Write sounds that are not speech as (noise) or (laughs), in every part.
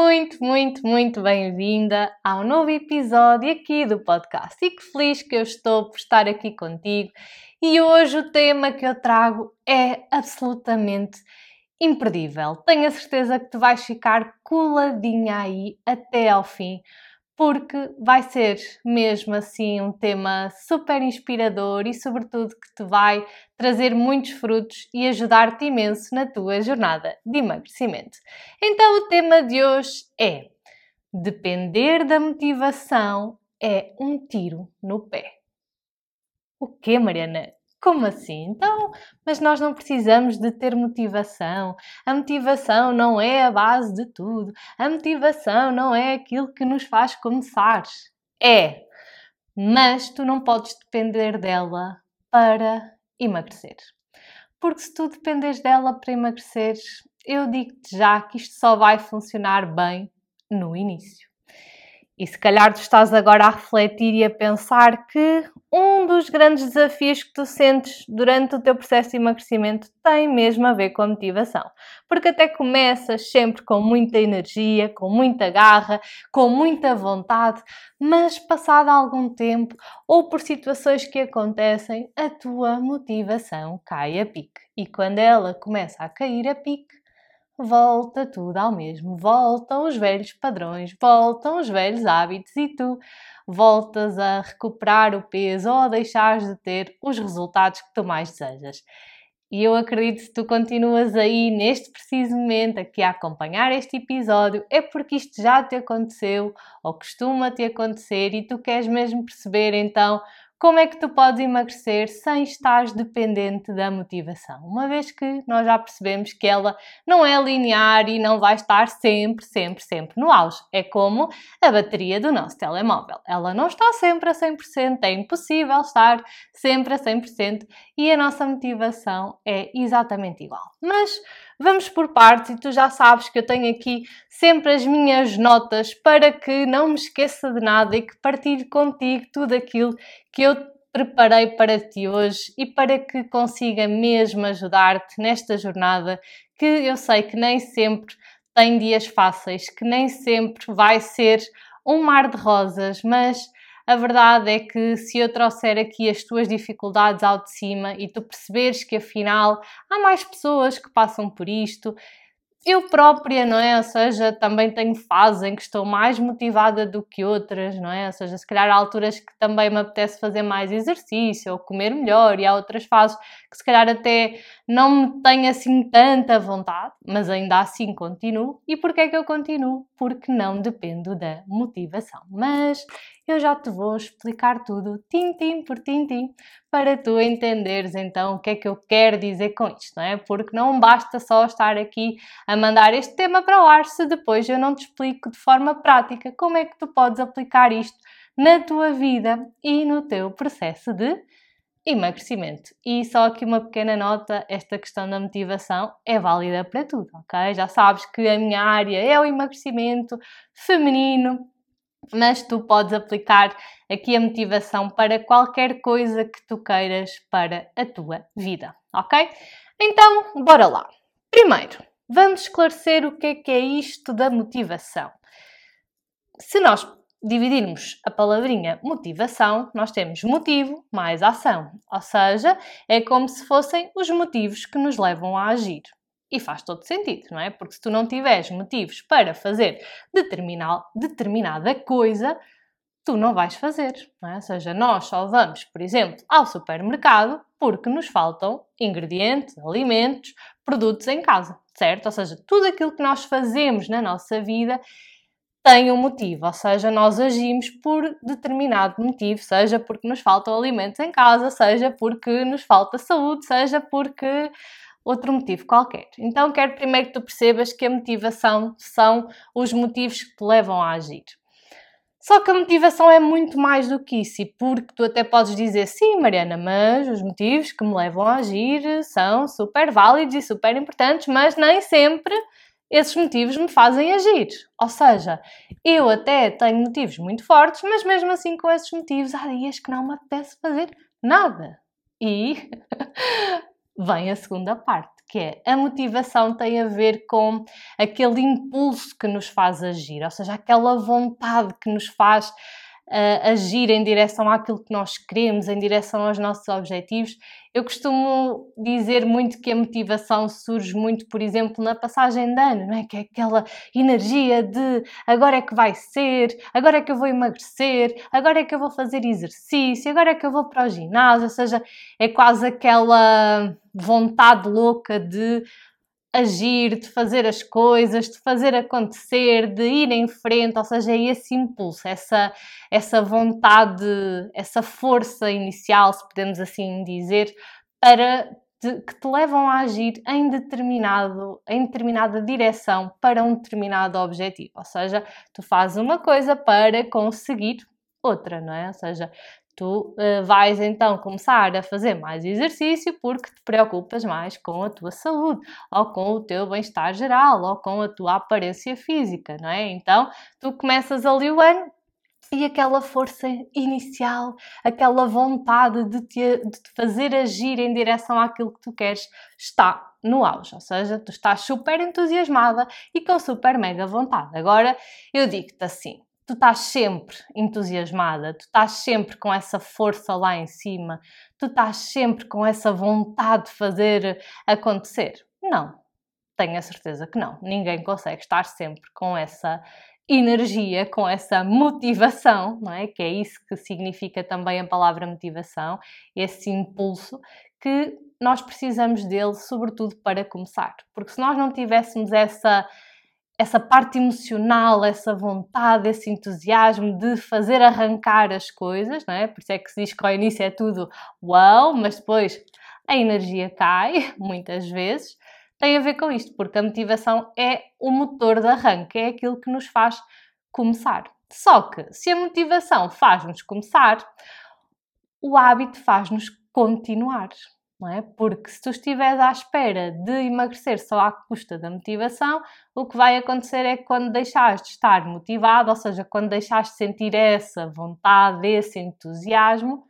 muito, muito, muito bem-vinda ao novo episódio aqui do podcast. E que feliz que eu estou por estar aqui contigo. E hoje o tema que eu trago é absolutamente imperdível. Tenho a certeza que tu vais ficar coladinha aí até ao fim, porque vai ser mesmo assim um tema super inspirador e, sobretudo, que te vai trazer muitos frutos e ajudar-te imenso na tua jornada de emagrecimento. Então, o tema de hoje é: depender da motivação é um tiro no pé. O que, Mariana? Como assim? Então, mas nós não precisamos de ter motivação. A motivação não é a base de tudo. A motivação não é aquilo que nos faz começar. É, mas tu não podes depender dela para emagrecer. Porque se tu dependes dela para emagrecer, eu digo-te já que isto só vai funcionar bem no início. E se calhar tu estás agora a refletir e a pensar que um dos grandes desafios que tu sentes durante o teu processo de emagrecimento tem mesmo a ver com a motivação. Porque até começas sempre com muita energia, com muita garra, com muita vontade, mas passado algum tempo ou por situações que acontecem, a tua motivação cai a pique. E quando ela começa a cair a pique, volta tudo ao mesmo. Voltam os velhos padrões, voltam os velhos hábitos e tu voltas a recuperar o peso ou a deixares de ter os resultados que tu mais desejas. E eu acredito que tu continuas aí neste preciso momento aqui a acompanhar este episódio, é porque isto já te aconteceu ou costuma te acontecer e tu queres mesmo perceber então como é que tu podes emagrecer sem estar dependente da motivação? Uma vez que nós já percebemos que ela não é linear e não vai estar sempre, sempre, sempre no auge. É como a bateria do nosso telemóvel. Ela não está sempre a 100%, é impossível estar sempre a 100% e a nossa motivação é exatamente igual. Mas Vamos por partes e tu já sabes que eu tenho aqui sempre as minhas notas para que não me esqueça de nada e que partilhe contigo tudo aquilo que eu preparei para ti hoje e para que consiga mesmo ajudar-te nesta jornada que eu sei que nem sempre tem dias fáceis, que nem sempre vai ser um mar de rosas, mas a verdade é que se eu trouxer aqui as tuas dificuldades ao de cima e tu perceberes que afinal há mais pessoas que passam por isto, eu própria, não é? Ou seja, também tenho fases em que estou mais motivada do que outras, não é? Ou seja, se calhar há alturas que também me apetece fazer mais exercício ou comer melhor, e há outras fases que se calhar até não me tenho assim tanta vontade, mas ainda assim continuo. E porquê é que eu continuo? Porque não dependo da motivação. Mas eu já te vou explicar tudo, tintim por tintim, para tu entenderes então o que é que eu quero dizer com isto, não é? Porque não basta só estar aqui a mandar este tema para o ar se depois eu não te explico de forma prática como é que tu podes aplicar isto na tua vida e no teu processo de emagrecimento. E só aqui uma pequena nota: esta questão da motivação é válida para tudo, ok? Já sabes que a minha área é o emagrecimento feminino, mas tu podes aplicar aqui a motivação para qualquer coisa que tu queiras para a tua vida, ok? Então, bora lá. Primeiro, vamos esclarecer o que é que é isto da motivação. Se nós dividirmos a palavrinha motivação, nós temos motivo mais ação, ou seja, é como se fossem os motivos que nos levam a agir. E faz todo sentido, não é? Porque se tu não tiveres motivos para fazer determinada coisa, tu não vais fazer. Não é? Ou seja, nós só vamos, por exemplo, ao supermercado porque nos faltam ingredientes, alimentos, produtos em casa, certo? Ou seja, tudo aquilo que nós fazemos na nossa vida tem um motivo, ou seja, nós agimos por determinado motivo, seja porque nos faltam alimentos em casa, seja porque nos falta saúde, seja porque outro motivo qualquer. Então, quero primeiro que tu percebas que a motivação são os motivos que te levam a agir. Só que a motivação é muito mais do que isso, e porque tu até podes dizer sim, Mariana, mas os motivos que me levam a agir são super válidos e super importantes, mas nem sempre esses motivos me fazem agir. Ou seja, eu até tenho motivos muito fortes, mas mesmo assim com esses motivos há dias que não me apetece fazer nada. E (laughs) vem a segunda parte, que é a motivação tem a ver com aquele impulso que nos faz agir, ou seja, aquela vontade que nos faz uh, agir em direção àquilo que nós queremos, em direção aos nossos objetivos. Eu costumo dizer muito que a motivação surge muito, por exemplo, na passagem de ano, não é? Que é aquela energia de agora é que vai ser, agora é que eu vou emagrecer, agora é que eu vou fazer exercício, agora é que eu vou para o ginásio, ou seja, é quase aquela vontade louca de agir, de fazer as coisas, de fazer acontecer, de ir em frente, ou seja, é esse impulso, essa, essa vontade, essa força inicial, se podemos assim dizer, para que te levam a agir em, determinado, em determinada direção para um determinado objetivo. Ou seja, tu fazes uma coisa para conseguir outra, não é? Ou seja, tu uh, vais então começar a fazer mais exercício porque te preocupas mais com a tua saúde, ou com o teu bem-estar geral, ou com a tua aparência física, não é? Então tu começas ali o ano e aquela força inicial, aquela vontade de te, de te fazer agir em direção àquilo que tu queres está no auge, ou seja, tu estás super entusiasmada e com super mega vontade. Agora eu digo-te assim: tu estás sempre entusiasmada, tu estás sempre com essa força lá em cima, tu estás sempre com essa vontade de fazer acontecer. Não, tenho a certeza que não. Ninguém consegue estar sempre com essa energia, com essa motivação, não é? Que é isso que significa também a palavra motivação, esse impulso que nós precisamos dele, sobretudo para começar. Porque se nós não tivéssemos essa essa parte emocional, essa vontade, esse entusiasmo de fazer arrancar as coisas, não é? Por isso é que se diz que ao início é tudo uau, mas depois a energia cai, (laughs) muitas vezes. Tem a ver com isto, porque a motivação é o motor de arranque, é aquilo que nos faz começar. Só que se a motivação faz-nos começar, o hábito faz-nos continuar não é? Porque se tu estiveres à espera de emagrecer só à custa da motivação, o que vai acontecer é que quando deixares de estar motivado, ou seja, quando deixares de sentir essa vontade, esse entusiasmo,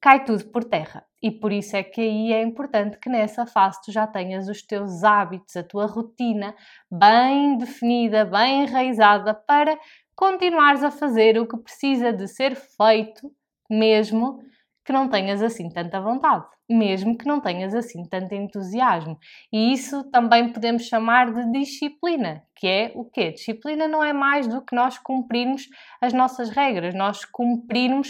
cai tudo por terra. E por isso é que aí é importante que nessa fase tu já tenhas os teus hábitos, a tua rotina bem definida, bem enraizada para continuares a fazer o que precisa de ser feito mesmo que não tenhas assim tanta vontade, mesmo que não tenhas assim tanto entusiasmo. E isso também podemos chamar de disciplina, que é o quê? Disciplina não é mais do que nós cumprirmos as nossas regras, nós cumprirmos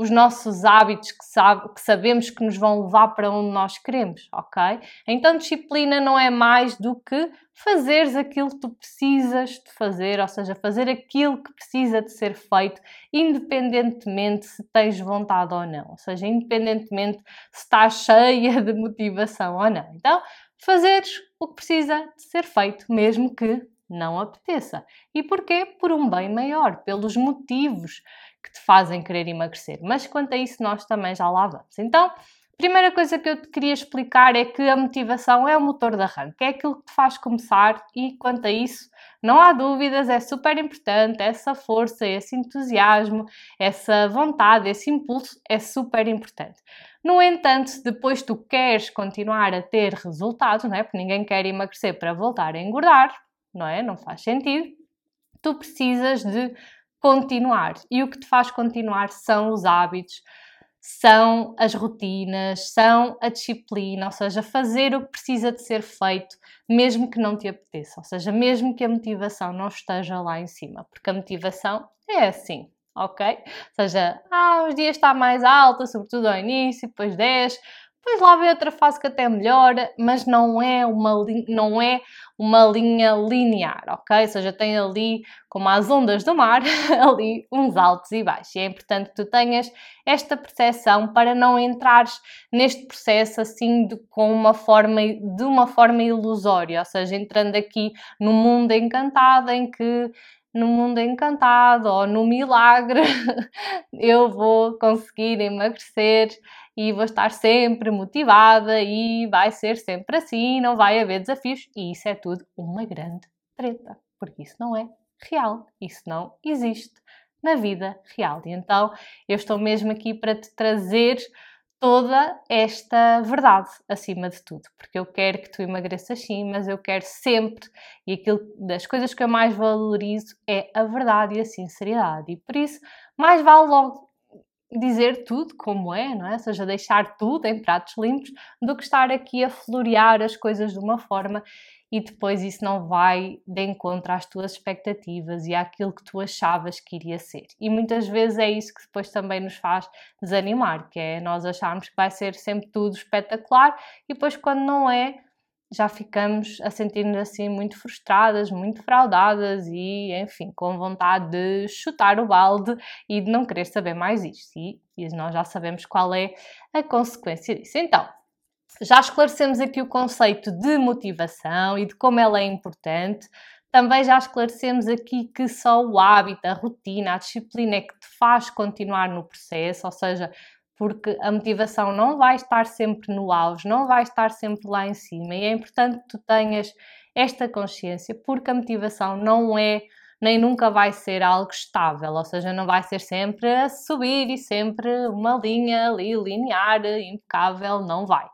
os nossos hábitos que, sabe, que, sabemos que nos vão levar para onde nós queremos, ok? Então, disciplina não é mais do que fazeres aquilo que tu precisas de fazer, ou seja, fazer aquilo que precisa de ser feito, independentemente se tens vontade ou não, ou seja, independentemente se estás cheia de motivação ou não. Então, fazeres o que precisa de ser feito, mesmo que não apeteça. E porquê? Por um bem maior, pelos motivos que te fazem querer emagrecer. Mas quanto a isso, nós também já lá vamos. Então, primeira coisa que eu te queria explicar é que a motivação é o motor de arranque, é aquilo que te faz começar e quanto a isso, não há dúvidas, é super importante, essa força, esse entusiasmo, essa vontade, esse impulso é super importante. No entanto, se depois tu queres continuar a ter resultados, não é? Porque ninguém quer emagrecer para voltar a engordar, não é? Não faz sentido. Tu precisas de continuar. E o que te faz continuar são os hábitos, são as rotinas, são a disciplina, ou seja, fazer o que precisa de ser feito, mesmo que não te apeteça, ou seja, mesmo que a motivação não esteja lá em cima, porque a motivação é assim, ok? Ou seja, ah, os dias está mais alta, sobretudo ao início, depois desce, depois lá vem outra fase que até melhora, mas não é uma, não é uma linha linear, ok? Ou seja, tem ali, como as ondas do mar, (laughs) ali uns altos e baixos. E é importante que tu tenhas esta percepção para não entrares neste processo assim de, com uma forma, de uma forma ilusória, ou seja, entrando aqui no mundo encantado em que no mundo encantado ou no milagre (laughs) eu vou conseguir emagrecer e vou estar sempre motivada e vai ser sempre assim, não vai haver desafios. E isso é tudo uma grande treta, porque isso não é real, isso não existe na vida real. E então eu estou mesmo aqui para te trazer toda esta verdade acima de tudo, porque eu quero que tu emagreças sim, mas eu quero sempre, e aquilo das coisas que eu mais valorizo é a verdade e a sinceridade, e por isso mais vale logo dizer tudo como é, não é? Ou seja, deixar tudo em pratos limpos, do que estar aqui a florear as coisas de uma forma e depois isso não vai de encontro às tuas expectativas e àquilo que tu achavas que iria ser. E muitas vezes é isso que depois também nos faz desanimar, que é nós acharmos que vai ser sempre tudo espetacular e depois quando não é, já ficamos a sentir-nos assim muito frustradas, muito fraudadas e, enfim, com vontade de chutar o balde e de não querer saber mais isto. E, e nós já sabemos qual é a consequência disso. Então, já esclarecemos aqui o conceito de motivação e de como ela é importante. Também já esclarecemos aqui que só o hábito, a rotina, a disciplina é que te faz continuar no processo, ou seja, porque a motivação não vai estar sempre no auge, não vai estar sempre lá em cima e é importante que tu tenhas esta consciência, porque a motivação não é nem nunca vai ser algo estável, ou seja, não vai ser sempre a subir e sempre uma linha ali linear, impecável, não vai.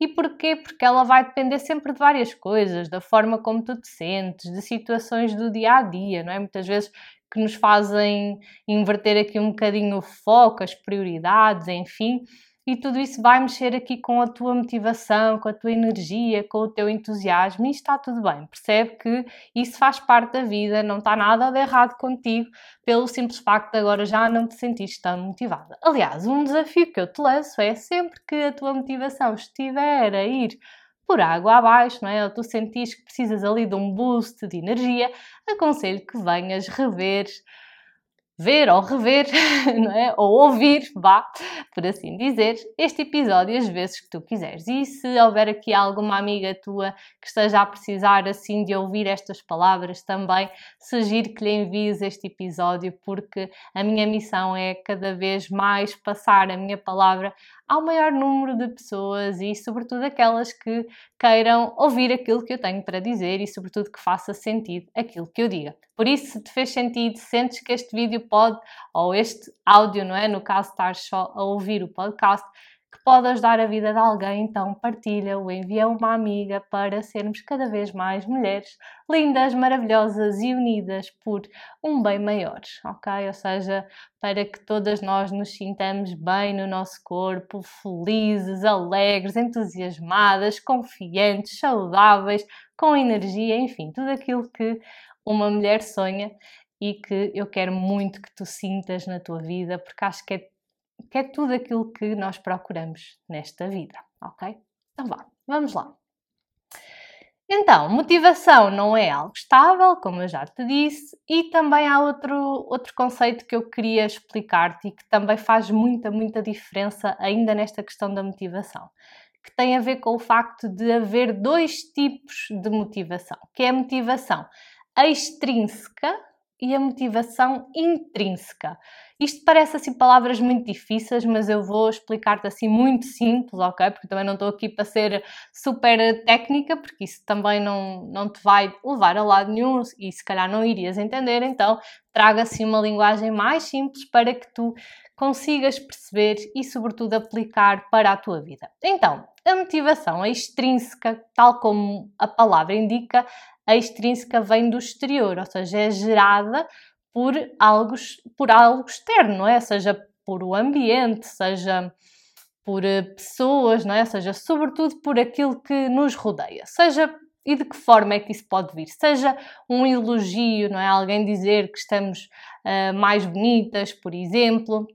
E porquê? Porque ela vai depender sempre de várias coisas, da forma como tu te sentes, de situações do dia a dia, não é? Muitas vezes que nos fazem inverter aqui um bocadinho o foco, as prioridades, enfim. E tudo isso vai mexer aqui com a tua motivação, com a tua energia, com o teu entusiasmo e está tudo bem. Percebe que isso faz parte da vida, não está nada de errado contigo, pelo simples facto de agora já não te sentires tão motivada. Aliás, um desafio que eu te lanço é sempre que a tua motivação estiver a ir por água abaixo, não é? Ou tu sentires que precisas ali de um boost de energia, aconselho que venhas rever ver ou rever, (laughs) é? ou ouvir, vá, por assim dizer, este episódio as vezes que tu quiseres. E se houver aqui alguma amiga tua que esteja a precisar assim de ouvir estas palavras também, sugiro que lhe envies este episódio, porque a minha missão é cada vez mais passar a minha palavra ao maior número de pessoas e, sobretudo, aquelas que queiram ouvir aquilo que eu tenho para dizer e, sobretudo, que faça sentido aquilo que eu diga. Por isso, se te fez sentido, sentes que este vídeo pode, ou este áudio, não é? No caso, estar só a ouvir o podcast, pode ajudar a vida de alguém, então partilha ou envia uma amiga para sermos cada vez mais mulheres lindas, maravilhosas e unidas por um bem maior, ok? Ou seja, para que todas nós nos sintamos bem no nosso corpo, felizes, alegres, entusiasmadas, confiantes, saudáveis, com energia, enfim, tudo aquilo que uma mulher sonha e que eu quero muito que tu sintas na tua vida, porque acho que é que é tudo aquilo que nós procuramos nesta vida, ok? Então vá, vamos lá. Então, motivação não é algo estável, como eu já te disse, e também há outro, outro conceito que eu queria explicar-te e que também faz muita, muita diferença ainda nesta questão da motivação, que tem a ver com o facto de haver dois tipos de motivação, que é a motivação extrínseca e a motivação intrínseca. Isto parece assim palavras muito difíceis, mas eu vou explicar-te assim muito simples, ok? Porque também não estou aqui para ser super técnica, porque isso também não, não te vai levar a lado nenhum e se calhar não irias entender, então traga assim uma linguagem mais simples para que tu consigas perceber e, sobretudo, aplicar para a tua vida. Então, a motivação extrínseca, tal como a palavra indica, a extrínseca vem do exterior, ou seja, é gerada por algo, por algo externo, não é? Seja por o ambiente, seja por eh, pessoas, não é? Seja sobretudo por aquilo que nos rodeia. Seja e de que forma é que isso pode vir? Seja um elogio, não é? Alguém dizer que estamos uh, mais bonitas, por exemplo.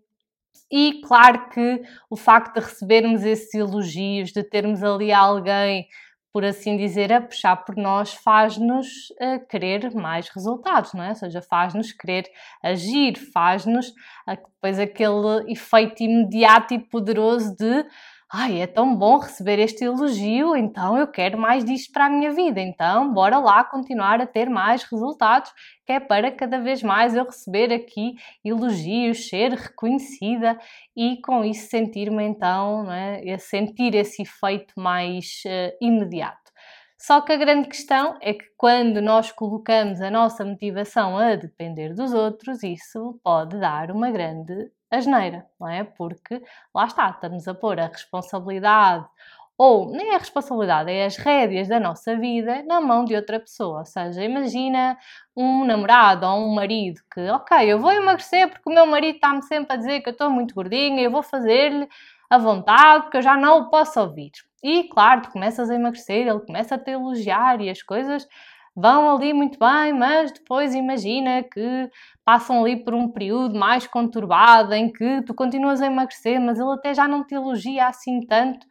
E claro que o facto de recebermos esses elogios, de termos ali alguém por assim dizer, a puxar por nós, faz-nos uh, querer mais resultados, não é? Ou seja, faz-nos querer agir, faz-nos uh, depois aquele efeito imediato e poderoso de ai, é tão bom receber este elogio, então eu quero mais disto para a minha vida, então bora lá continuar a ter mais resultados, que é para cada vez mais eu receber aqui elogios, ser reconhecida e com isso sentir-me então, não é? sentir esse efeito mais uh, imediato. Só que a grande questão é que quando nós colocamos a nossa motivação a depender dos outros, isso pode dar uma grande asneira, não é? Porque lá está, estamos a pôr a responsabilidade ou nem a responsabilidade, é as rédeas da nossa vida na mão de outra pessoa. Ou seja, imagina um namorado ou um marido que, ok, eu vou emagrecer porque o meu marido está-me sempre a dizer que eu estou muito gordinha, eu vou fazer-lhe a vontade porque eu já não o posso ouvir. E claro, tu começas a emagrecer, ele começa a te elogiar e as coisas vão ali muito bem, mas depois imagina que passam ali por um período mais conturbado em que tu continuas a emagrecer, mas ele até já não te elogia assim tanto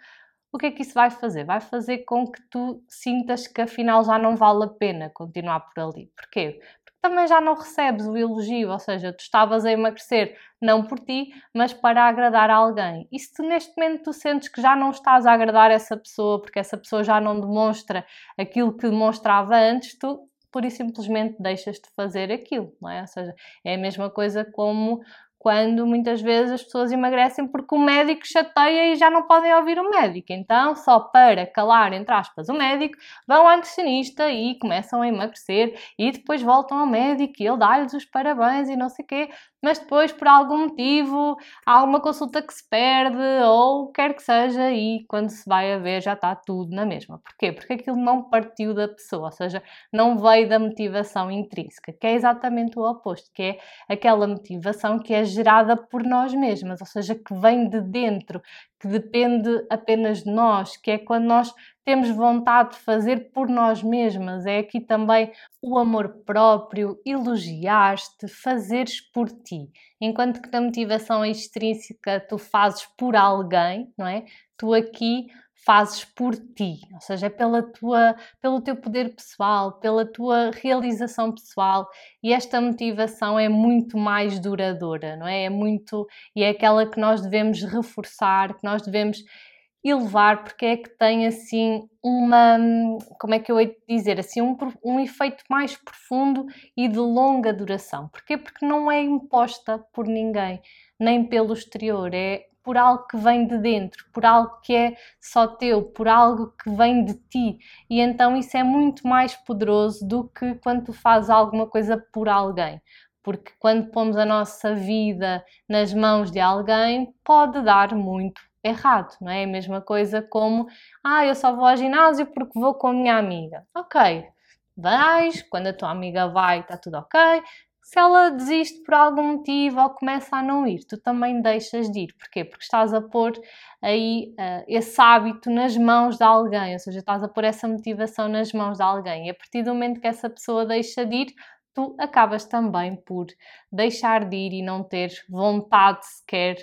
o que é que isso vai fazer? Vai fazer com que tu sintas que afinal já não vale a pena continuar por ali. Porquê? Também já não recebes o elogio, ou seja, tu estavas a emagrecer não por ti, mas para agradar a alguém. E se tu, neste momento tu sentes que já não estás a agradar essa pessoa, porque essa pessoa já não demonstra aquilo que demonstrava antes, tu por e simplesmente deixas de fazer aquilo, não é? Ou seja, é a mesma coisa como quando muitas vezes as pessoas emagrecem porque o médico chateia e já não podem ouvir o médico. Então, só para calar, entre aspas, o médico, vão ao nutricionista e começam a emagrecer e depois voltam ao médico e ele dá-lhes os parabéns e não sei o quê mas depois por algum motivo há uma consulta que se perde ou quer que seja e quando se vai a ver já está tudo na mesma. Porquê? Porque aquilo não partiu da pessoa, ou seja, não veio da motivação intrínseca, que é exatamente o oposto, que é aquela motivação que é gerada por nós mesmas, ou seja, que vem de dentro, que depende apenas de nós, que é quando nós temos vontade de fazer por nós mesmas. É aqui também o amor próprio, elogiar-te, fazeres por ti. Enquanto que na motivação extrínseca tu fazes por alguém, não é? Tu aqui fazes por ti, ou seja, é pela tua, pelo teu poder pessoal, pela tua realização pessoal e esta motivação é muito mais duradoura, não é? É muito e é aquela que nós devemos reforçar, que nós devemos elevar porque é que tem assim uma, como é que eu hei de dizer, assim um, um efeito mais profundo e de longa duração. Porquê? Porque não é imposta por ninguém, nem pelo exterior, é por algo que vem de dentro, por algo que é só teu, por algo que vem de ti. E então isso é muito mais poderoso do que quando tu fazes alguma coisa por alguém. Porque quando pomos a nossa vida nas mãos de alguém, pode dar muito errado, não é? A mesma coisa como, ah, eu só vou ao ginásio porque vou com a minha amiga. Ok, vais, quando a tua amiga vai, está tudo ok, se ela desiste por algum motivo ou começa a não ir, tu também deixas de ir. Porquê? Porque estás a pôr aí uh, esse hábito nas mãos de alguém, ou seja, estás a pôr essa motivação nas mãos de alguém. E a partir do momento que essa pessoa deixa de ir, tu acabas também por deixar de ir e não ter vontade sequer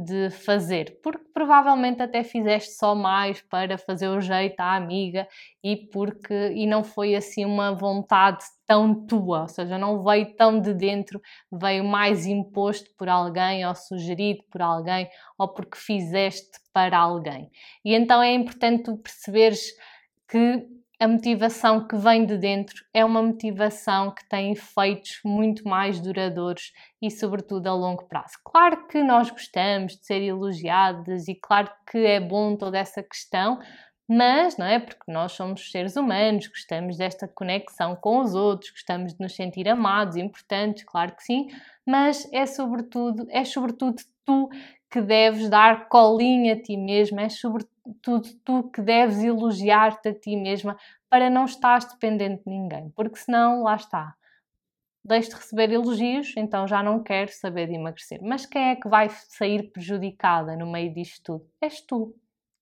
de fazer, porque provavelmente até fizeste só mais para fazer o jeito à amiga e porque e não foi assim uma vontade tão tua, ou seja, não veio tão de dentro, veio mais imposto por alguém ou sugerido por alguém ou porque fizeste para alguém. E então é importante tu perceberes que a motivação que vem de dentro é uma motivação que tem efeitos muito mais duradouros e, sobretudo, a longo prazo. Claro que nós gostamos de ser elogiadas e claro que é bom toda essa questão, mas não é porque nós somos seres humanos, gostamos desta conexão com os outros, gostamos de nos sentir amados, importantes, claro que sim, mas é sobretudo, é sobretudo tu que deves dar colinha a ti mesma, é sobretudo tu que deves elogiar-te a ti mesma para não estares dependente de ninguém, porque senão, lá está, deixo de receber elogios, então já não quero saber de emagrecer. Mas quem é que vai sair prejudicada no meio disto tudo? És tu.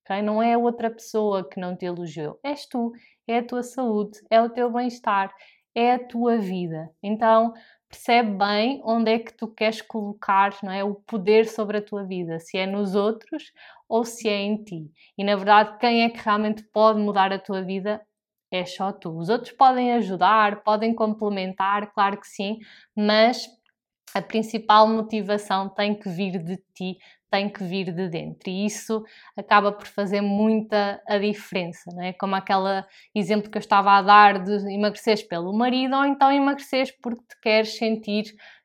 Okay? Não é outra pessoa que não te elogiou, és tu, é a tua saúde, é o teu bem-estar, é a tua vida. Então, percebe bem onde é que tu queres colocar não é, o poder sobre a tua vida, se é nos outros ou se é em ti. E na verdade, quem é que realmente pode mudar a tua vida é só tu. Os outros podem ajudar, podem complementar, claro que sim, mas a principal motivação tem que vir de ti, tem que vir de dentro. E isso acaba por fazer muita a diferença, não é? Como aquele exemplo que eu estava a dar de emagreceres pelo marido ou então emagreceres porque te queres sentir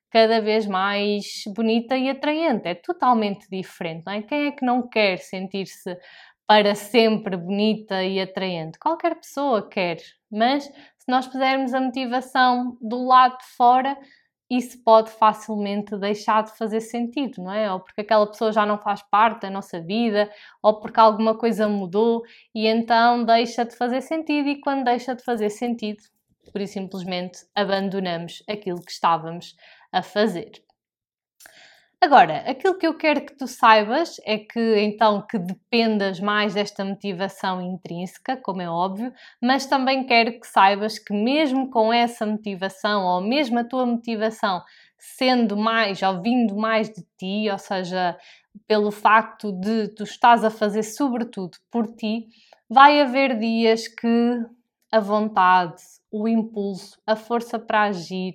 cada vez mais bonita e atraente. É totalmente diferente, não é? Quem é que não quer sentir-se para sempre bonita e atraente? Qualquer pessoa quer, mas se nós pusermos a motivação do lado de fora, isso pode facilmente deixar de fazer sentido, não é? Ou porque aquela pessoa já não faz parte da nossa vida, ou porque alguma coisa mudou e então deixa de fazer sentido, e quando deixa de fazer sentido, por simplesmente abandonamos aquilo que estávamos a fazer. Agora, aquilo que eu quero que tu saibas é que então que dependas mais desta motivação intrínseca, como é óbvio, mas também quero que saibas que mesmo com essa motivação, ou mesmo a tua motivação sendo mais ou vindo mais de ti, ou seja, pelo facto de tu estás a fazer sobretudo por ti, vai haver dias que a vontade, o impulso, a força para agir,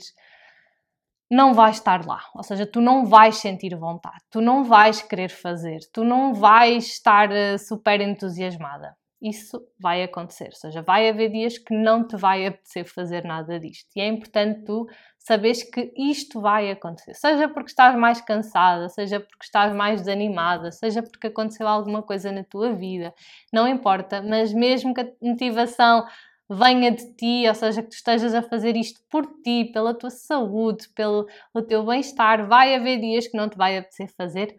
não vais estar lá. Ou seja, tu não vais sentir vontade, tu não vais querer fazer, tu não vais estar uh, super entusiasmada. Isso vai acontecer, ou seja, vai haver dias que não te vai apetecer fazer nada disto. E é importante tu saberes que isto vai acontecer, seja porque estás mais cansada, seja porque estás mais desanimada, seja porque aconteceu alguma coisa na tua vida, não importa, mas mesmo que a motivação venha de ti, ou seja, que tu estejas a fazer isto por ti, pela tua saúde, pelo o teu bem-estar, vai haver dias que não te vai apetecer fazer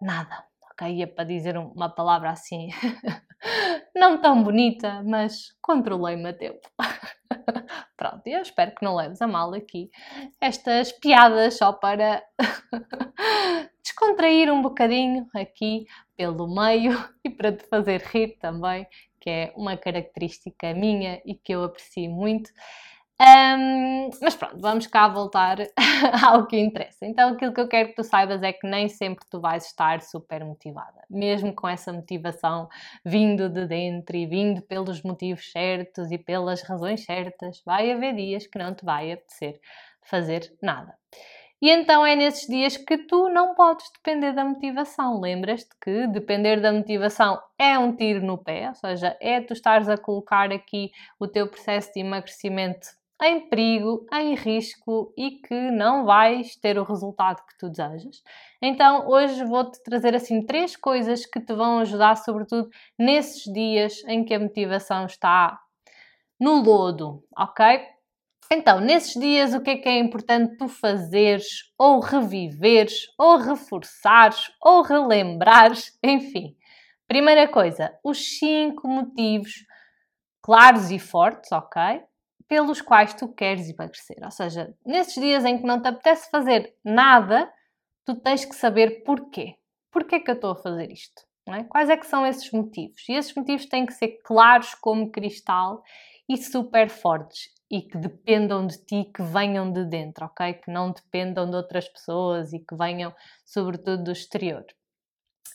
nada. Ok? Ia para dizer uma palavra assim, (laughs) não tão bonita, mas controlei-me a tempo. (laughs) Pronto, eu espero que não leves a mal aqui estas piadas só para (laughs) descontrair um bocadinho aqui pelo meio e para te fazer rir também que é uma característica minha e que eu aprecio muito. Um, mas pronto, vamos cá voltar (laughs) ao que interessa. Então, aquilo que eu quero que tu saibas é que nem sempre tu vais estar super motivada, mesmo com essa motivação vindo de dentro e vindo pelos motivos certos e pelas razões certas, vai haver dias que não te vai apetecer fazer nada. E então é nesses dias que tu não podes depender da motivação. Lembras-te que depender da motivação é um tiro no pé, ou seja, é tu estares a colocar aqui o teu processo de emagrecimento em perigo, em risco e que não vais ter o resultado que tu desejas. Então, hoje vou-te trazer assim três coisas que te vão ajudar, sobretudo nesses dias em que a motivação está no lodo, ok? Então, nesses dias, o que é que é importante tu fazeres, ou reviveres, ou reforçares, ou relembrares, (laughs) enfim. Primeira coisa, os cinco motivos claros e fortes, ok? Pelos quais tu queres emagrecer. Ou seja, nesses dias em que não te apetece fazer nada, tu tens que saber porquê. Porquê que eu estou a fazer isto? É? Quais é que são esses motivos? E esses motivos têm que ser claros como cristal e super fortes e que dependam de ti, que venham de dentro, ok? Que não dependam de outras pessoas e que venham, sobretudo, do exterior.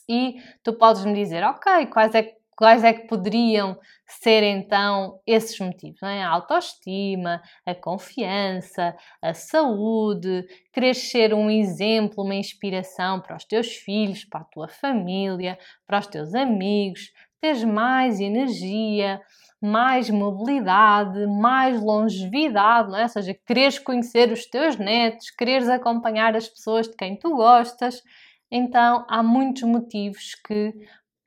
E tu podes me dizer, ok, quais é, quais é que poderiam ser então esses motivos? É? A autoestima, a confiança, a saúde, querer ser um exemplo, uma inspiração para os teus filhos, para a tua família, para os teus amigos, teres mais energia, mais mobilidade, mais longevidade, não é? Ou seja, quereres conhecer os teus netos, quereres acompanhar as pessoas de quem tu gostas. Então, há muitos motivos que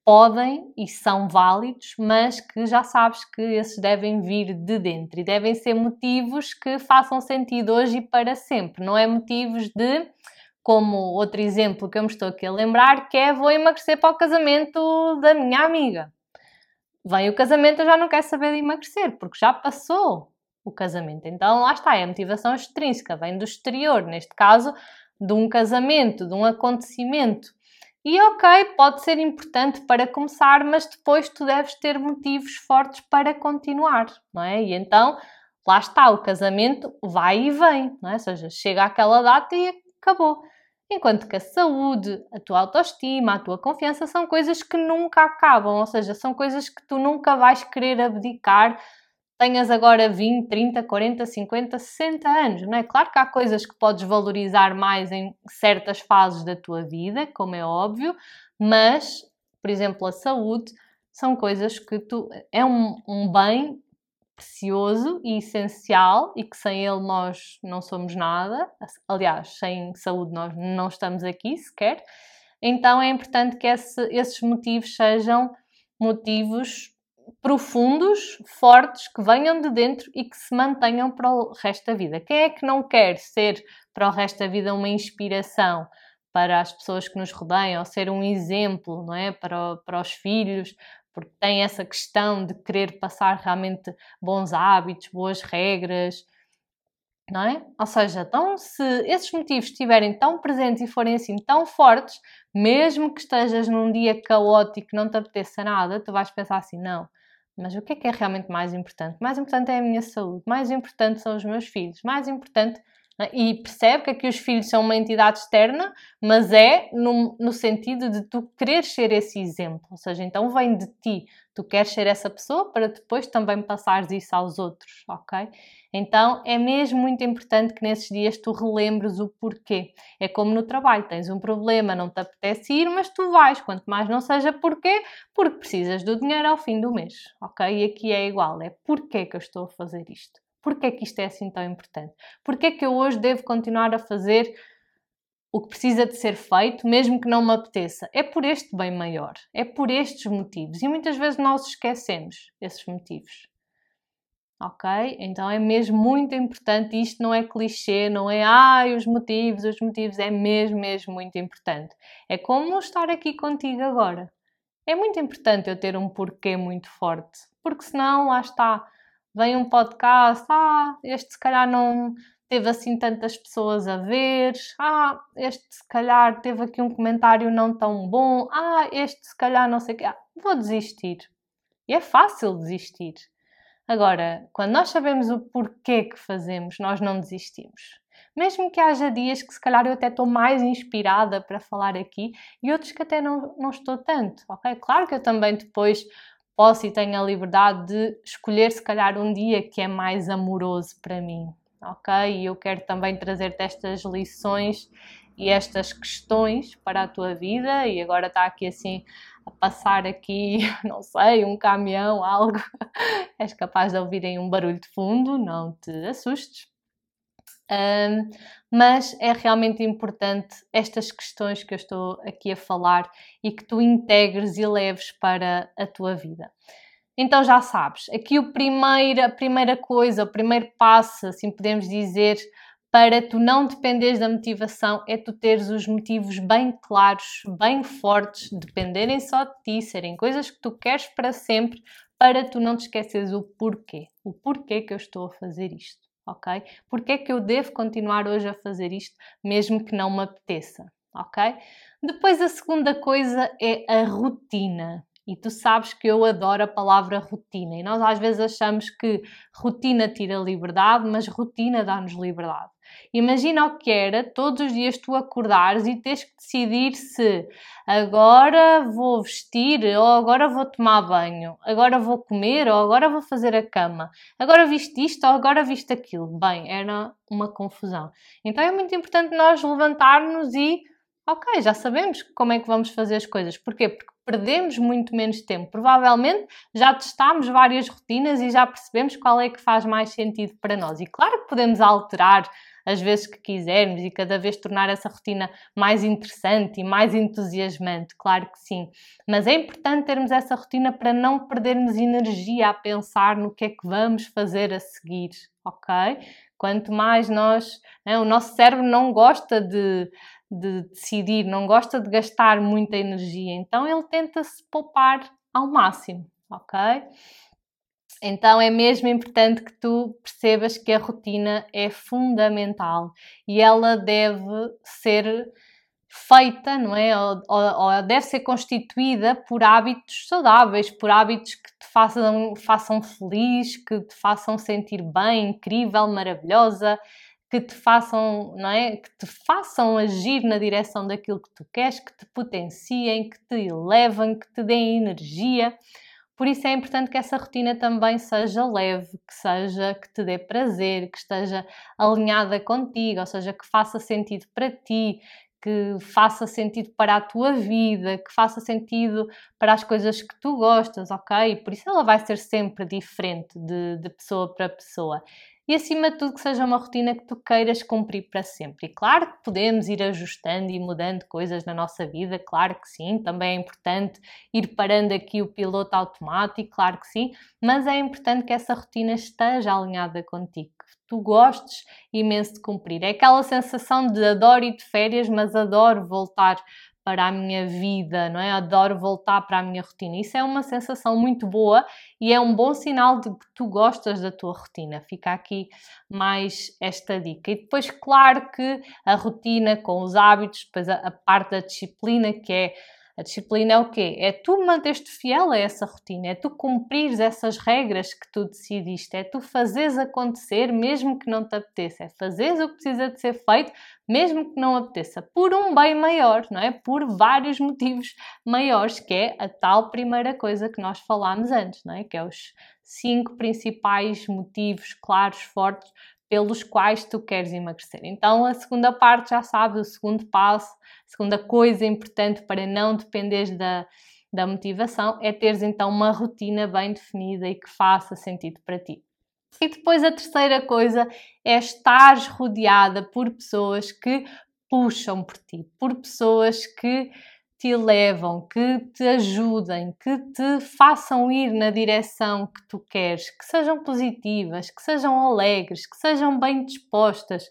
podem e são válidos, mas que já sabes que esses devem vir de dentro e devem ser motivos que façam sentido hoje e para sempre, não é motivos de como outro exemplo que eu me estou aqui a lembrar, que é vou emagrecer para o casamento da minha amiga vem o casamento, eu já não quero saber de emagrecer, porque já passou o casamento. Então lá está, é a motivação extrínseca, vem do exterior, neste caso, de um casamento, de um acontecimento. E ok, pode ser importante para começar, mas depois tu deves ter motivos fortes para continuar, não é? E então lá está, o casamento vai e vem, não é? Ou seja, chega àquela data e acabou. Enquanto que a saúde, a tua autoestima, a tua confiança são coisas que nunca acabam, ou seja, são coisas que tu nunca vais querer abdicar, tenhas agora 20, 30, 40, 50, 60 anos, não é? Claro que há coisas que podes valorizar mais em certas fases da tua vida, como é óbvio, mas, por exemplo, a saúde são coisas que tu é um, um bem precioso e essencial e que sem ele nós não somos nada. Aliás, sem saúde nós não estamos aqui sequer. Então é importante que esse, esses motivos sejam motivos profundos, fortes, que venham de dentro e que se mantenham para o resto da vida. Quem é que não quer ser para o resto da vida uma inspiração para as pessoas que nos rodeiam, ser um exemplo, não é? Para, para os filhos, porque tem essa questão de querer passar realmente bons hábitos, boas regras, não é? Ou seja, então se esses motivos estiverem tão presentes e forem assim tão fortes, mesmo que estejas num dia caótico, não te apeteça nada, tu vais pensar assim, não, mas o que é que é realmente mais importante? Mais importante é a minha saúde, mais importante são os meus filhos, mais importante? E percebe que aqui os filhos são uma entidade externa, mas é no, no sentido de tu querer ser esse exemplo. Ou seja, então vem de ti. Tu queres ser essa pessoa para depois também passares isso aos outros, ok? Então é mesmo muito importante que nesses dias tu relembres o porquê. É como no trabalho, tens um problema, não te apetece ir, mas tu vais, quanto mais não seja porquê, porque precisas do dinheiro ao fim do mês, ok? E aqui é igual, é porquê que eu estou a fazer isto. Porquê é que isto é assim tão importante? Porquê é que eu hoje devo continuar a fazer o que precisa de ser feito, mesmo que não me apeteça? É por este bem maior, é por estes motivos. E muitas vezes nós esquecemos esses motivos. Ok? Então é mesmo muito importante. Isto não é clichê, não é ai, os motivos, os motivos, é mesmo, mesmo muito importante. É como estar aqui contigo agora. É muito importante eu ter um porquê muito forte, porque senão lá está vem um podcast, ah, este se calhar não teve assim tantas pessoas a ver, ah, este se calhar teve aqui um comentário não tão bom, ah, este se calhar não sei o quê, ah, vou desistir. E é fácil desistir. Agora, quando nós sabemos o porquê que fazemos, nós não desistimos. Mesmo que haja dias que se calhar eu até estou mais inspirada para falar aqui e outros que até não, não estou tanto, ok? Claro que eu também depois posso e tenho a liberdade de escolher, se calhar, um dia que é mais amoroso para mim, ok? E eu quero também trazer-te estas lições e estas questões para a tua vida e agora está aqui assim a passar aqui, (laughs) não sei, um caminhão, algo, (laughs) és capaz de ouvirem um barulho de fundo, não te assustes. Um, mas é realmente importante estas questões que eu estou aqui a falar e que tu integres e leves para a tua vida. Então já sabes, aqui o primeiro, a primeira coisa, o primeiro passo, assim podemos dizer, para tu não dependeres da motivação é tu teres os motivos bem claros, bem fortes, dependerem só de ti, serem coisas que tu queres para sempre, para tu não te esqueceres o porquê. O porquê que eu estou a fazer isto ok? Porque é que eu devo continuar hoje a fazer isto, mesmo que não me apeteça, ok? Depois a segunda coisa é a rotina. E tu sabes que eu adoro a palavra rotina. E nós às vezes achamos que rotina tira liberdade, mas rotina dá-nos liberdade. Imagina o que era todos os dias tu acordares e tens que decidir se agora vou vestir, ou agora vou tomar banho, agora vou comer, ou agora vou fazer a cama, agora viste isto, ou agora viste aquilo. Bem, era uma confusão. Então é muito importante nós levantarmos e, ok, já sabemos como é que vamos fazer as coisas. Porquê? Porque perdemos muito menos tempo. Provavelmente já testámos várias rotinas e já percebemos qual é que faz mais sentido para nós. E claro que podemos alterar as vezes que quisermos e cada vez tornar essa rotina mais interessante e mais entusiasmante, claro que sim. Mas é importante termos essa rotina para não perdermos energia a pensar no que é que vamos fazer a seguir, ok? Quanto mais nós, né, o nosso cérebro não gosta de, de decidir, não gosta de gastar muita energia, então ele tenta se poupar ao máximo, ok? Então é mesmo importante que tu percebas que a rotina é fundamental e ela deve ser feita, não é? Ou, ou, ou, deve ser constituída por hábitos saudáveis, por hábitos que te façam, façam feliz, que te façam sentir bem, incrível, maravilhosa, que te façam, não é? Que te façam agir na direção daquilo que tu queres, que te potenciem, que te elevem, que te deem energia. Por isso é importante que essa rotina também seja leve, que seja que te dê prazer, que esteja alinhada contigo, ou seja, que faça sentido para ti, que faça sentido para a tua vida, que faça sentido para as coisas que tu gostas, ok? Por isso ela vai ser sempre diferente de, de pessoa para pessoa. E, acima de tudo, que seja uma rotina que tu queiras cumprir para sempre. E claro que podemos ir ajustando e mudando coisas na nossa vida, claro que sim, também é importante ir parando aqui o piloto automático, claro que sim, mas é importante que essa rotina esteja alinhada contigo, que tu gostes imenso de cumprir. É aquela sensação de adoro ir de férias, mas adoro voltar para a minha vida, não é? Adoro voltar para a minha rotina. Isso é uma sensação muito boa e é um bom sinal de que tu gostas da tua rotina. Fica aqui mais esta dica. E depois, claro que a rotina com os hábitos, depois a, a parte da disciplina, que é a disciplina é o quê? É tu manteres-te fiel a essa rotina, é tu cumprires essas regras que tu decidiste, é tu fazeres acontecer mesmo que não te apeteça, é fazeres o que precisa de ser feito mesmo que não apeteça, por um bem maior, não é? Por vários motivos maiores, que é a tal primeira coisa que nós falámos antes, não é? Que é os cinco principais motivos claros, fortes pelos quais tu queres emagrecer. Então, a segunda parte já sabes, o segundo passo, a segunda coisa importante para não dependeres da, da motivação é teres então uma rotina bem definida e que faça sentido para ti. E depois a terceira coisa é estar rodeada por pessoas que puxam por ti, por pessoas que te levam, que te ajudem, que te façam ir na direção que tu queres, que sejam positivas, que sejam alegres, que sejam bem dispostas.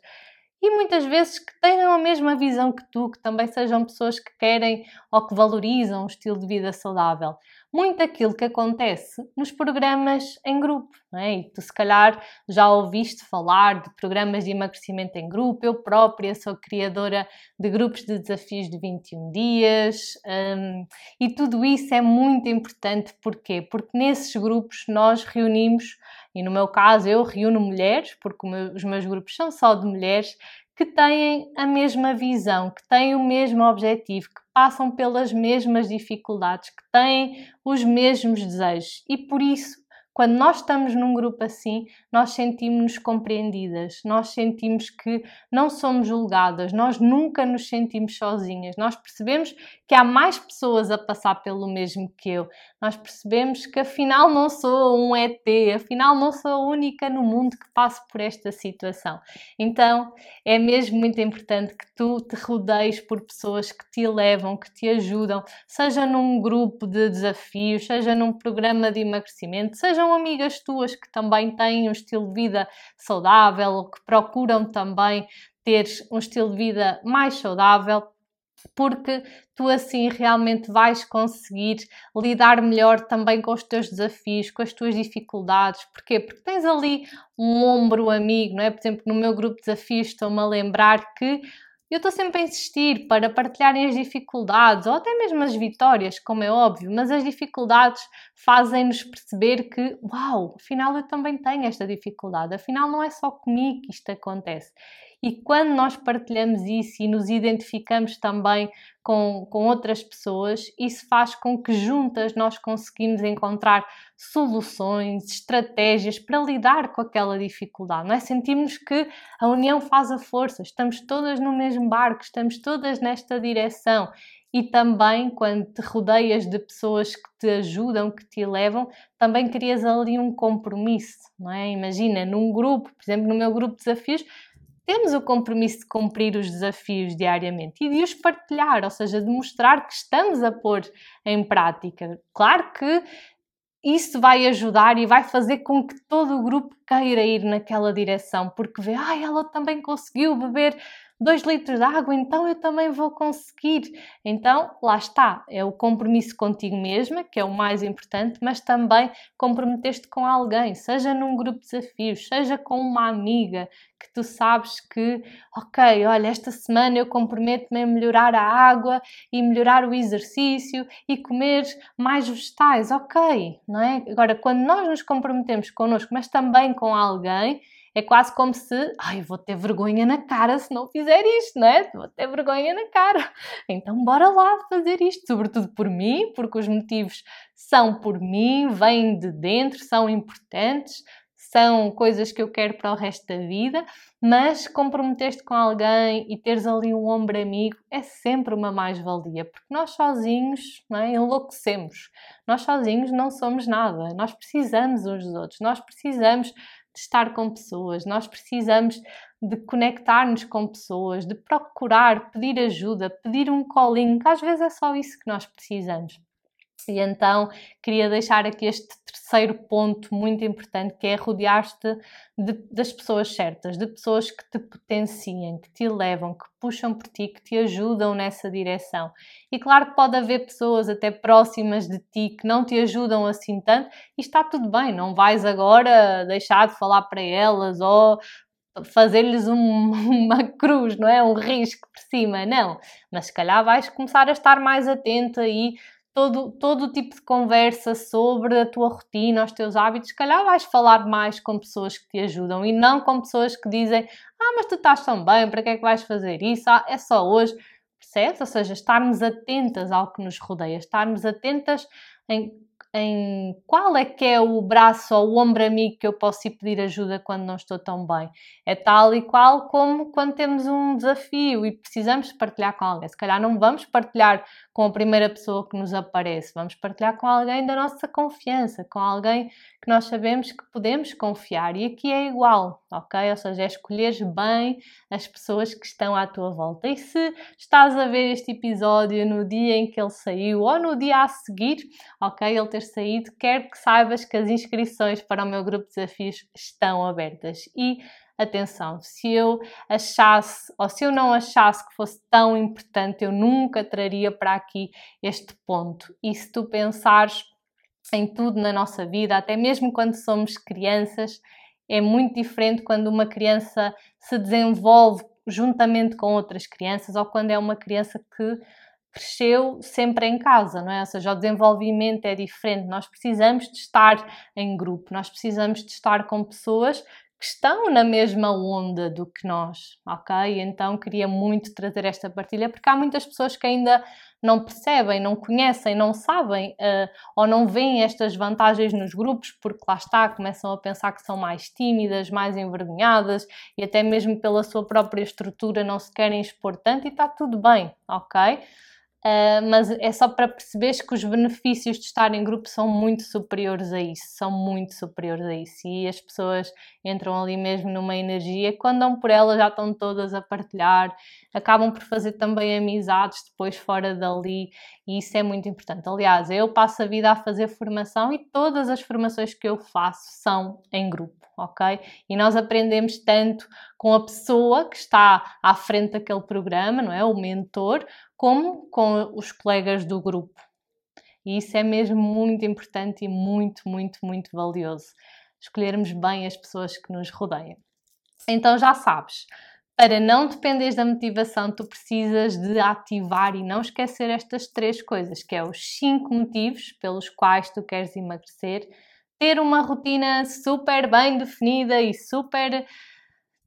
E muitas vezes que tenham a mesma visão que tu, que também sejam pessoas que querem ou que valorizam um estilo de vida saudável muito aquilo que acontece nos programas em grupo. Não é? E tu, se calhar, já ouviste falar de programas de emagrecimento em grupo. Eu própria sou criadora de grupos de desafios de 21 dias um, e tudo isso é muito importante. Porquê? Porque nesses grupos nós reunimos, e no meu caso eu reúno mulheres, porque os meus grupos são só de mulheres, que têm a mesma visão, que têm o mesmo objetivo, que passam pelas mesmas dificuldades, que têm os mesmos desejos. E por isso quando nós estamos num grupo assim, nós sentimos-nos compreendidas, nós sentimos que não somos julgadas, nós nunca nos sentimos sozinhas, nós percebemos que há mais pessoas a passar pelo mesmo que eu, nós percebemos que afinal não sou um ET, afinal não sou a única no mundo que passo por esta situação. Então é mesmo muito importante que tu te rodeies por pessoas que te elevam, que te ajudam, seja num grupo de desafios, seja num programa de emagrecimento, seja sejam amigas tuas que também têm um estilo de vida saudável ou que procuram também ter um estilo de vida mais saudável, porque tu assim realmente vais conseguir lidar melhor também com os teus desafios, com as tuas dificuldades. Porquê? Porque tens ali um ombro amigo, não é? Por exemplo, no meu grupo de desafios estou-me a lembrar que eu estou sempre a insistir para partilharem as dificuldades ou até mesmo as vitórias, como é óbvio, mas as dificuldades fazem-nos perceber que, uau, afinal eu também tenho esta dificuldade, afinal não é só comigo que isto acontece. E quando nós partilhamos isso e nos identificamos também com, com outras pessoas, isso faz com que juntas nós conseguimos encontrar soluções, estratégias para lidar com aquela dificuldade. Não é? Sentimos que a união faz a força, estamos todas no mesmo barco, estamos todas nesta direção e também quando te rodeias de pessoas que te ajudam, que te levam, também crias ali um compromisso, não é? Imagina, num grupo, por exemplo, no meu grupo de desafios, temos o compromisso de cumprir os desafios diariamente e de os partilhar, ou seja, de mostrar que estamos a pôr em prática. Claro que isso vai ajudar e vai fazer com que todo o grupo queira ir naquela direção, porque vê, ah, ela também conseguiu beber 2 litros de água, então eu também vou conseguir. Então, lá está, é o compromisso contigo mesma, que é o mais importante, mas também comprometeste com alguém, seja num grupo de desafios, seja com uma amiga que tu sabes que, ok, olha, esta semana eu comprometo-me a melhorar a água e melhorar o exercício e comer mais vegetais, ok, não é? Agora, quando nós nos comprometemos connosco, mas também com alguém, é quase como se, ai, vou ter vergonha na cara se não fizer isto, não é? Vou ter vergonha na cara. Então, bora lá fazer isto, sobretudo por mim, porque os motivos são por mim, vêm de dentro, são importantes, são coisas que eu quero para o resto da vida, mas comprometer-te com alguém e teres ali um ombro amigo é sempre uma mais-valia, porque nós sozinhos não é, enlouquecemos. Nós sozinhos não somos nada, nós precisamos uns dos outros, nós precisamos de estar com pessoas, nós precisamos de conectar-nos com pessoas, de procurar, pedir ajuda, pedir um colinho, que às vezes é só isso que nós precisamos. E então queria deixar aqui este terceiro ponto muito importante que é rodear-te das pessoas certas, de pessoas que te potenciem, que te levam, que puxam por ti, que te ajudam nessa direção. E claro que pode haver pessoas até próximas de ti que não te ajudam assim tanto e está tudo bem, não vais agora deixar de falar para elas ou fazer-lhes um, (laughs) uma cruz, não é? Um risco por cima, não. Mas se calhar vais começar a estar mais atenta e todo, todo tipo de conversa sobre a tua rotina, os teus hábitos, se calhar vais falar mais com pessoas que te ajudam e não com pessoas que dizem ah, mas tu estás tão bem, para que é que vais fazer isso? Ah, é só hoje. Percebes? Ou seja, estarmos atentas ao que nos rodeia, estarmos atentas em em qual é que é o braço ou o ombro amigo que eu posso ir pedir ajuda quando não estou tão bem. É tal e qual como quando temos um desafio e precisamos partilhar com alguém. Se calhar não vamos partilhar com a primeira pessoa que nos aparece, vamos partilhar com alguém da nossa confiança, com alguém que nós sabemos que podemos confiar. E aqui é igual, ok? Ou seja, é escolheres bem as pessoas que estão à tua volta. E se estás a ver este episódio no dia em que ele saiu ou no dia a seguir, ok? Ele ter saído, quero que saibas que as inscrições para o meu grupo de desafios estão abertas. E atenção, se eu achasse ou se eu não achasse que fosse tão importante, eu nunca traria para aqui este ponto. E se tu pensares em tudo na nossa vida, até mesmo quando somos crianças, é muito diferente quando uma criança se desenvolve juntamente com outras crianças ou quando é uma criança que cresceu sempre em casa, não é? Ou seja, o desenvolvimento é diferente. Nós precisamos de estar em grupo, nós precisamos de estar com pessoas que estão na mesma onda do que nós, ok? Então queria muito trazer esta partilha porque há muitas pessoas que ainda não percebem, não conhecem, não sabem uh, ou não veem estas vantagens nos grupos porque lá está, começam a pensar que são mais tímidas, mais envergonhadas e até mesmo pela sua própria estrutura não se querem expor tanto e está tudo bem, ok? Uh, mas é só para perceberes que os benefícios de estar em grupo são muito superiores a isso, são muito superiores a isso. E as pessoas entram ali mesmo numa energia, quando dão por ela já estão todas a partilhar, acabam por fazer também amizades depois fora dali, e isso é muito importante. Aliás, eu passo a vida a fazer formação e todas as formações que eu faço são em grupo ok? E nós aprendemos tanto com a pessoa que está à frente daquele programa, não é? O mentor, como com os colegas do grupo. E isso é mesmo muito importante e muito, muito, muito valioso. Escolhermos bem as pessoas que nos rodeiam. Então já sabes, para não dependeres da motivação, tu precisas de ativar e não esquecer estas três coisas, que é os cinco motivos pelos quais tu queres emagrecer, ter uma rotina super bem definida e super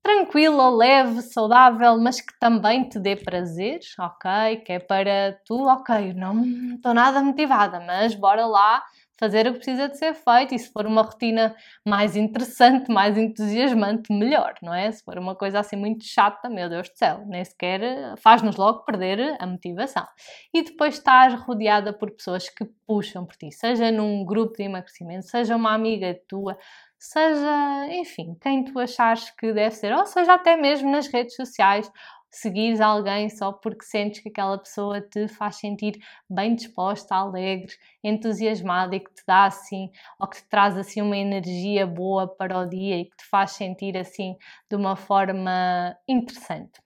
tranquila, leve, saudável, mas que também te dê prazer, ok? Que é para tu, ok, não estou nada motivada, mas bora lá fazer o que precisa de ser feito e se for uma rotina mais interessante, mais entusiasmante, melhor, não é? Se for uma coisa assim muito chata, meu Deus do céu, nem sequer faz-nos logo perder a motivação. E depois estás rodeada por pessoas que puxam por ti, seja num grupo de emagrecimento, seja uma amiga tua, seja, enfim, quem tu achares que deve ser, ou seja, até mesmo nas redes sociais, seguires alguém só porque sentes que aquela pessoa te faz sentir bem disposta, alegre, entusiasmada e que te dá assim, ou que te traz assim uma energia boa para o dia e que te faz sentir assim de uma forma interessante.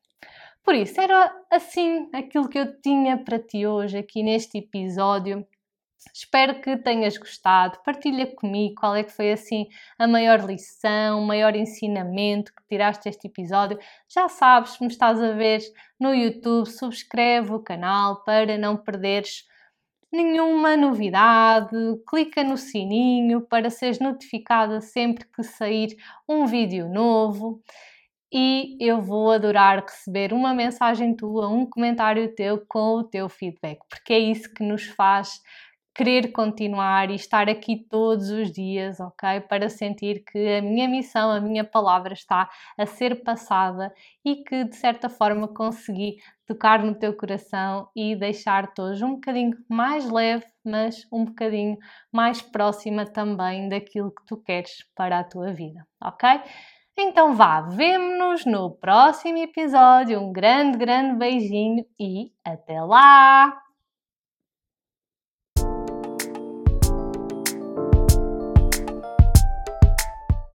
Por isso, era assim aquilo que eu tinha para ti hoje aqui neste episódio. Espero que tenhas gostado. Partilha comigo qual é que foi assim a maior lição, o maior ensinamento que tiraste deste episódio. Já sabes, se me estás a ver no YouTube, subscreve o canal para não perderes nenhuma novidade. Clica no sininho para seres notificada sempre que sair um vídeo novo. E eu vou adorar receber uma mensagem tua, um comentário teu com o teu feedback, porque é isso que nos faz querer continuar e estar aqui todos os dias, ok? Para sentir que a minha missão, a minha palavra está a ser passada e que de certa forma consegui tocar no teu coração e deixar-te hoje um bocadinho mais leve, mas um bocadinho mais próxima também daquilo que tu queres para a tua vida, ok? Então vá, vemo-nos no próximo episódio. Um grande, grande beijinho e até lá!